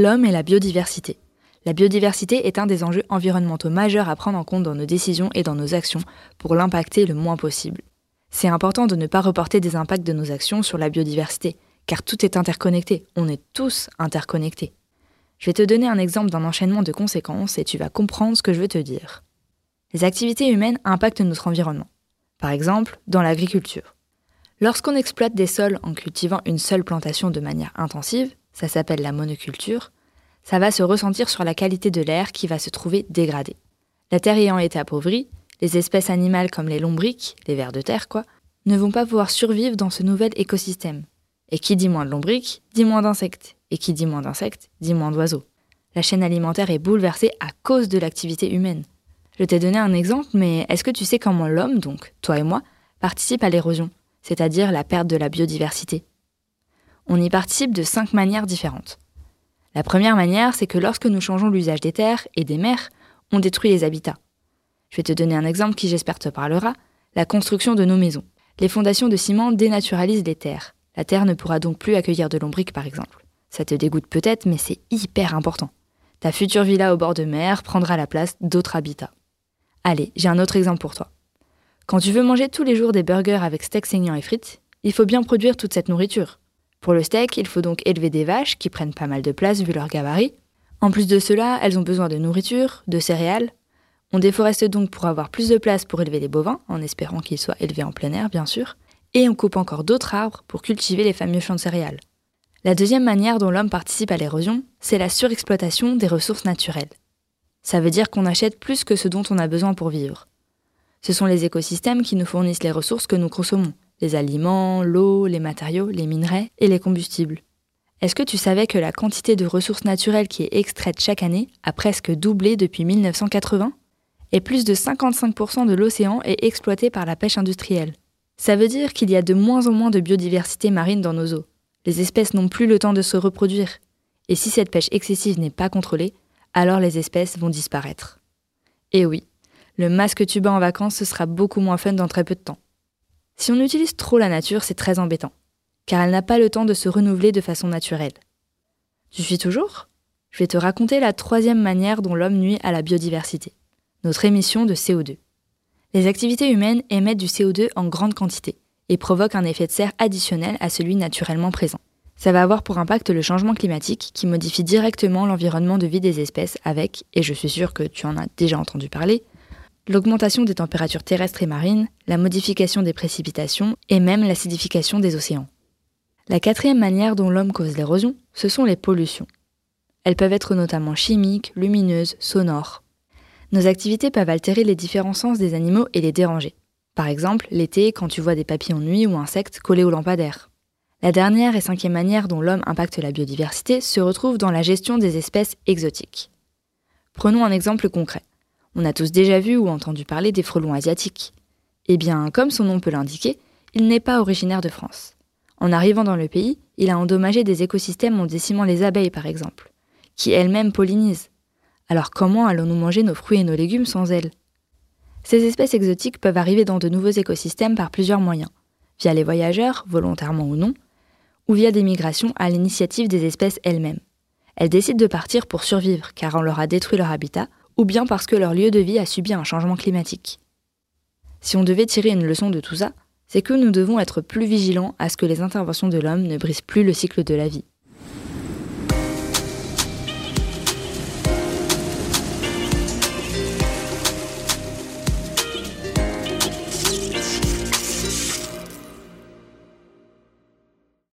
L'homme et la biodiversité. La biodiversité est un des enjeux environnementaux majeurs à prendre en compte dans nos décisions et dans nos actions pour l'impacter le moins possible. C'est important de ne pas reporter des impacts de nos actions sur la biodiversité, car tout est interconnecté, on est tous interconnectés. Je vais te donner un exemple d'un enchaînement de conséquences et tu vas comprendre ce que je veux te dire. Les activités humaines impactent notre environnement. Par exemple, dans l'agriculture. Lorsqu'on exploite des sols en cultivant une seule plantation de manière intensive, ça s'appelle la monoculture, ça va se ressentir sur la qualité de l'air qui va se trouver dégradée. La terre ayant été appauvrie, les espèces animales comme les lombriques, les vers de terre quoi, ne vont pas pouvoir survivre dans ce nouvel écosystème. Et qui dit moins de lombriques, dit moins d'insectes. Et qui dit moins d'insectes, dit moins d'oiseaux. La chaîne alimentaire est bouleversée à cause de l'activité humaine. Je t'ai donné un exemple, mais est-ce que tu sais comment l'homme, donc toi et moi, participe à l'érosion, c'est-à-dire la perte de la biodiversité? On y participe de cinq manières différentes. La première manière, c'est que lorsque nous changeons l'usage des terres et des mers, on détruit les habitats. Je vais te donner un exemple qui j'espère te parlera, la construction de nos maisons. Les fondations de ciment dénaturalisent les terres. La terre ne pourra donc plus accueillir de lombriques par exemple. Ça te dégoûte peut-être, mais c'est hyper important. Ta future villa au bord de mer prendra la place d'autres habitats. Allez, j'ai un autre exemple pour toi. Quand tu veux manger tous les jours des burgers avec steak saignant et frites, il faut bien produire toute cette nourriture. Pour le steak, il faut donc élever des vaches qui prennent pas mal de place vu leur gabarit. En plus de cela, elles ont besoin de nourriture, de céréales, on déforeste donc pour avoir plus de place pour élever les bovins, en espérant qu'ils soient élevés en plein air bien sûr, et on coupe encore d'autres arbres pour cultiver les fameux champs de céréales. La deuxième manière dont l'homme participe à l'érosion, c'est la surexploitation des ressources naturelles. Ça veut dire qu'on achète plus que ce dont on a besoin pour vivre. Ce sont les écosystèmes qui nous fournissent les ressources que nous consommons, les aliments, l'eau, les matériaux, les minerais et les combustibles. Est-ce que tu savais que la quantité de ressources naturelles qui est extraite chaque année a presque doublé depuis 1980 et plus de 55% de l'océan est exploité par la pêche industrielle. Ça veut dire qu'il y a de moins en moins de biodiversité marine dans nos eaux. Les espèces n'ont plus le temps de se reproduire. Et si cette pêche excessive n'est pas contrôlée, alors les espèces vont disparaître. Et oui, le masque tuba en vacances, ce sera beaucoup moins fun dans très peu de temps. Si on utilise trop la nature, c'est très embêtant, car elle n'a pas le temps de se renouveler de façon naturelle. Tu suis toujours? Je vais te raconter la troisième manière dont l'homme nuit à la biodiversité notre émission de CO2. Les activités humaines émettent du CO2 en grande quantité et provoquent un effet de serre additionnel à celui naturellement présent. Ça va avoir pour impact le changement climatique qui modifie directement l'environnement de vie des espèces avec, et je suis sûr que tu en as déjà entendu parler, l'augmentation des températures terrestres et marines, la modification des précipitations et même l'acidification des océans. La quatrième manière dont l'homme cause l'érosion, ce sont les pollutions. Elles peuvent être notamment chimiques, lumineuses, sonores, nos activités peuvent altérer les différents sens des animaux et les déranger. Par exemple, l'été, quand tu vois des papillons de nuit ou insectes collés aux lampadaires. La dernière et cinquième manière dont l'homme impacte la biodiversité se retrouve dans la gestion des espèces exotiques. Prenons un exemple concret. On a tous déjà vu ou entendu parler des frelons asiatiques. Eh bien, comme son nom peut l'indiquer, il n'est pas originaire de France. En arrivant dans le pays, il a endommagé des écosystèmes en décimant les abeilles par exemple, qui elles-mêmes pollinisent. Alors comment allons-nous manger nos fruits et nos légumes sans elles? Ces espèces exotiques peuvent arriver dans de nouveaux écosystèmes par plusieurs moyens, via les voyageurs, volontairement ou non, ou via des migrations à l'initiative des espèces elles-mêmes. Elles décident de partir pour survivre car on leur a détruit leur habitat, ou bien parce que leur lieu de vie a subi un changement climatique. Si on devait tirer une leçon de tout ça, c'est que nous devons être plus vigilants à ce que les interventions de l'homme ne brisent plus le cycle de la vie.